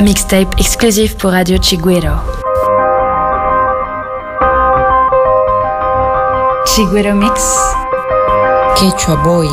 Mixtape exclusif pour Radio Chigüero. Chiguero Mix. Quechua Boy.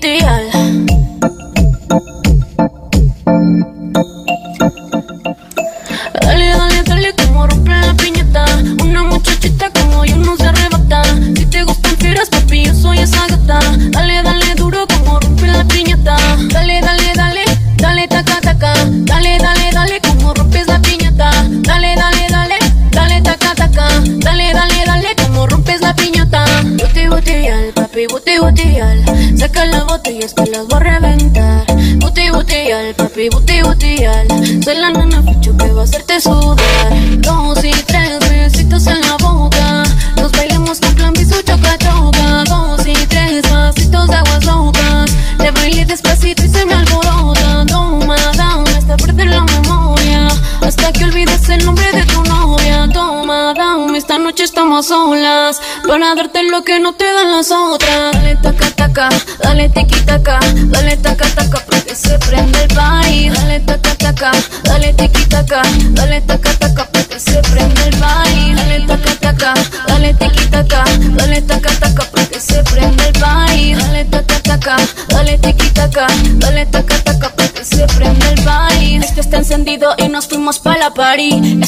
The eyes.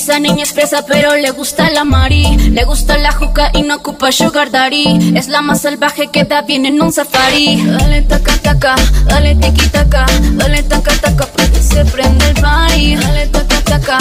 Esa niña es presa pero le gusta la mari Le gusta la juca y no ocupa sugar daddy Es la más salvaje que da bien en un safari Dale taca taca, dale tiki taca Dale taca taca porque se prende el party Dale taca taca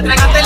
la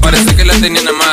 Parece que la tenía a más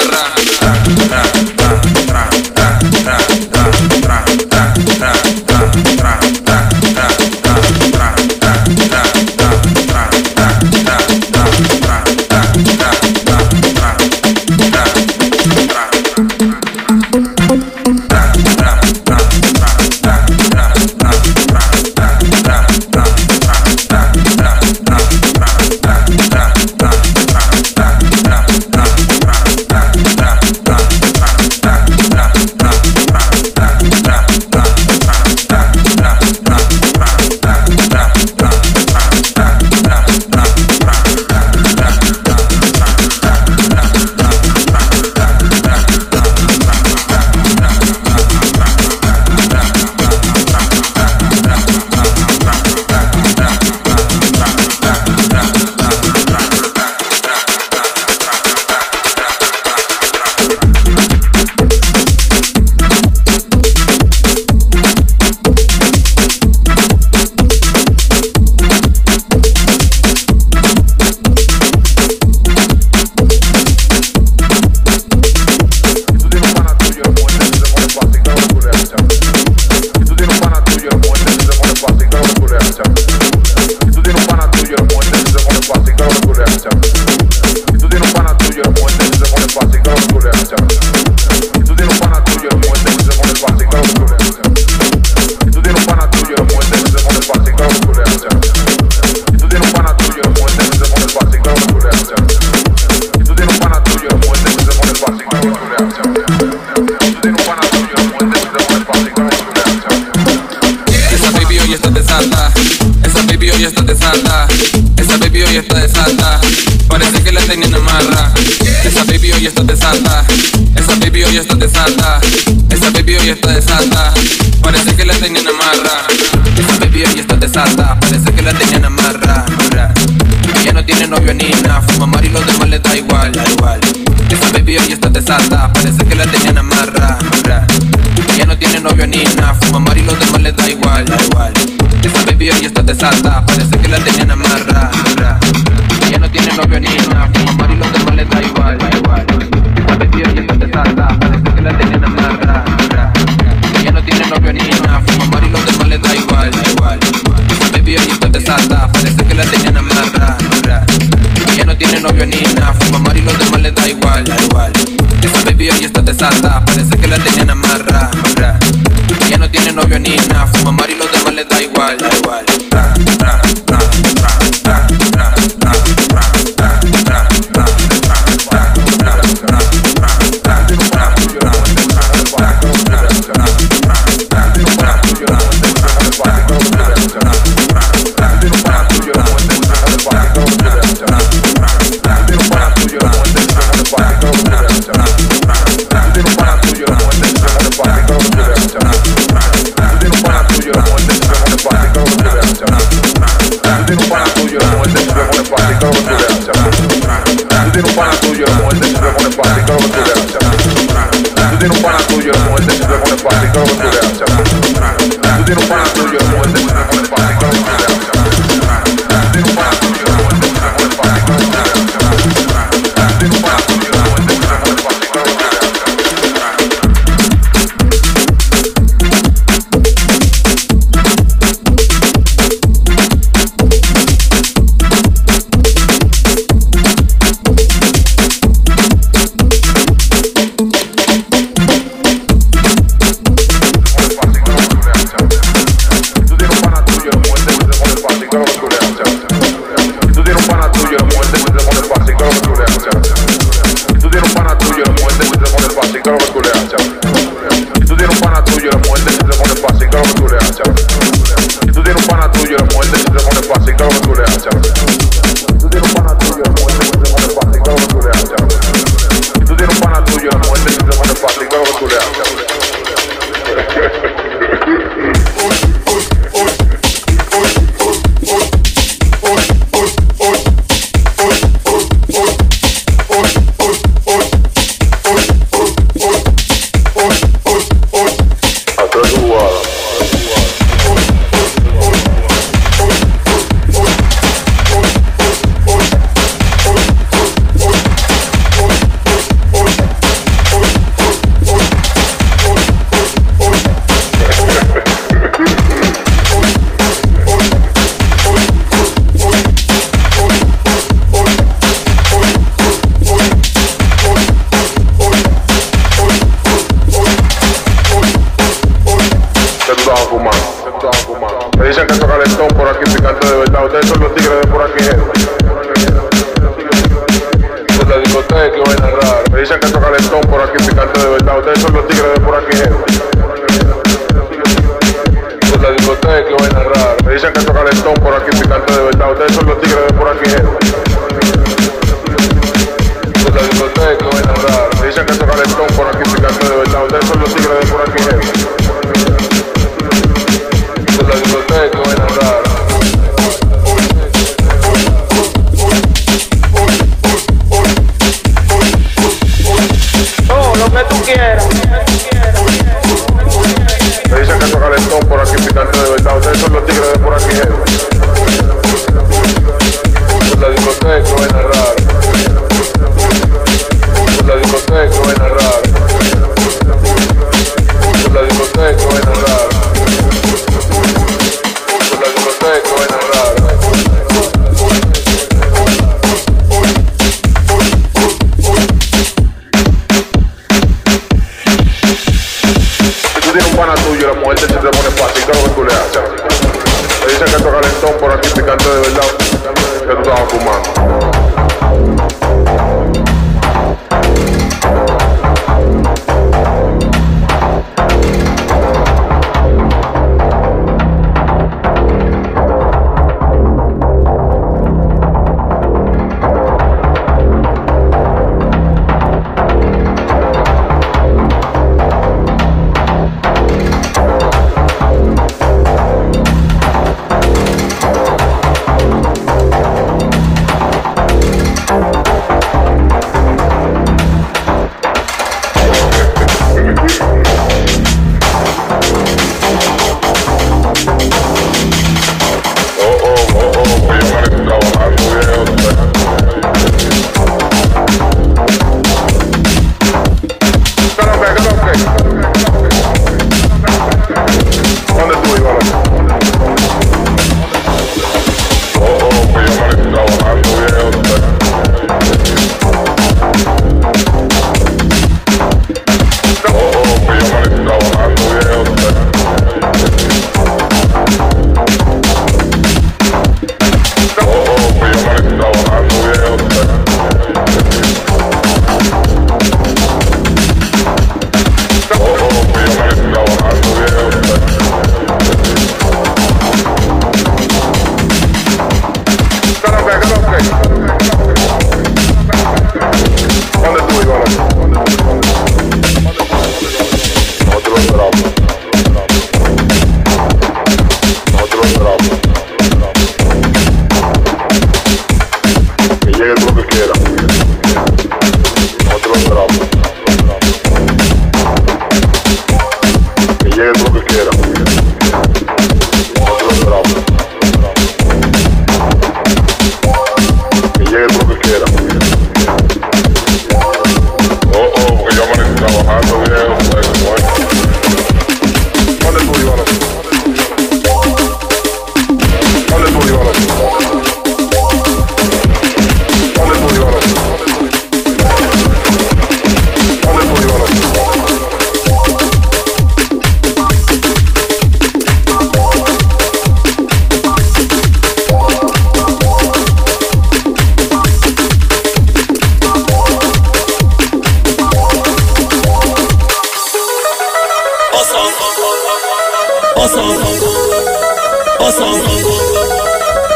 Solid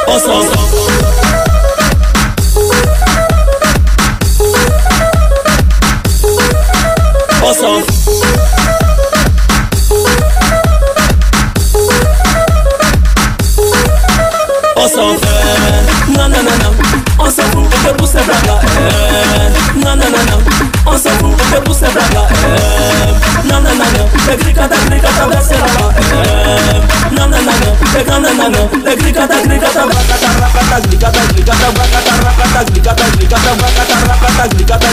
Awesome.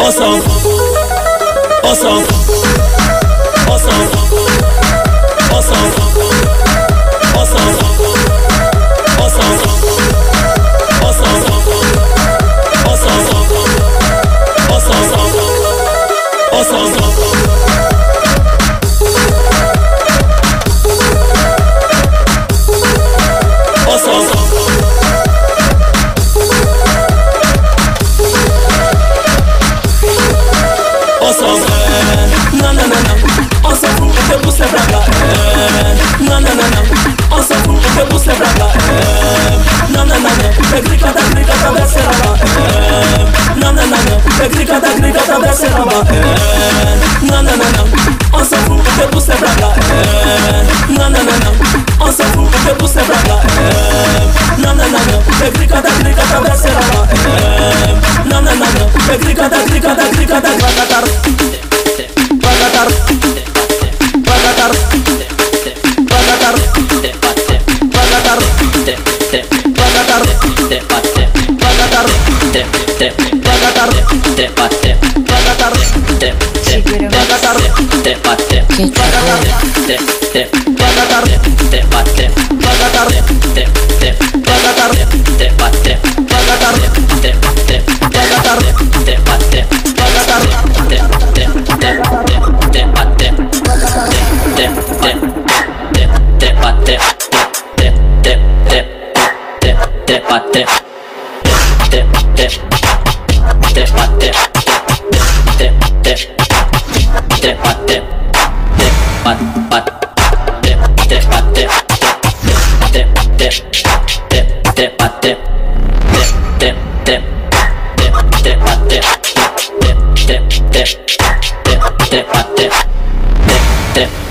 Awesome. Awesome. Awesome.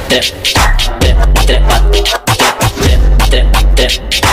trip, trip, trip, trip, trip, trip, trip.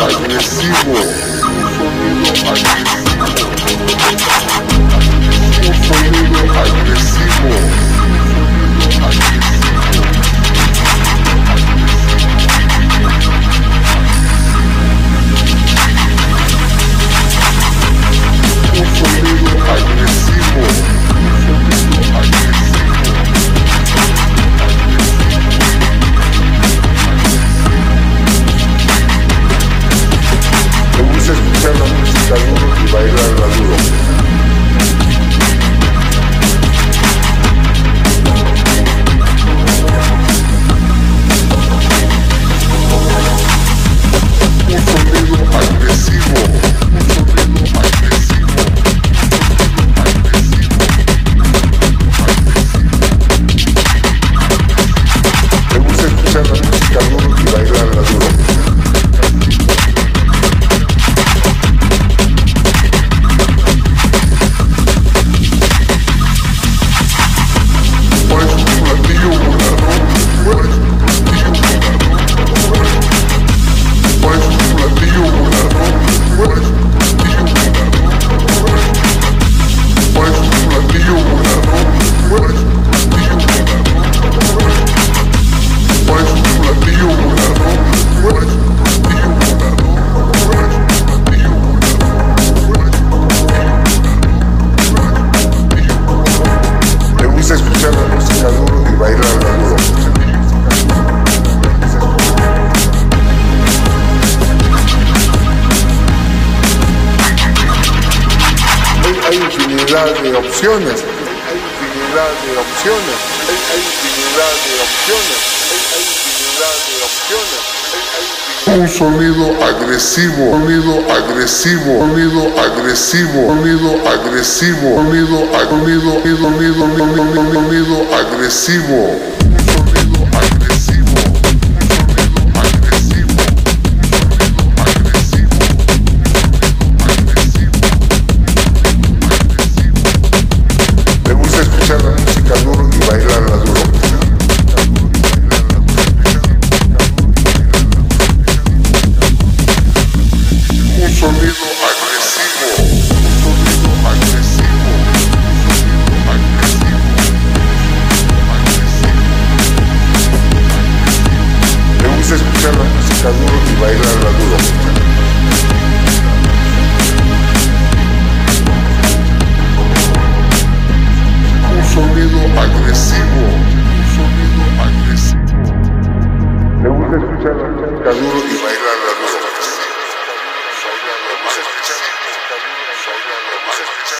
Carlos Silva. opciones. Hay infinidad de opciones. Hay infinidad de opciones. Hay infinidad de opciones. Un sonido agresivo, sonido agresivo, sonido agresivo, sonido agresivo, sonido agresivo, sonido agresivo.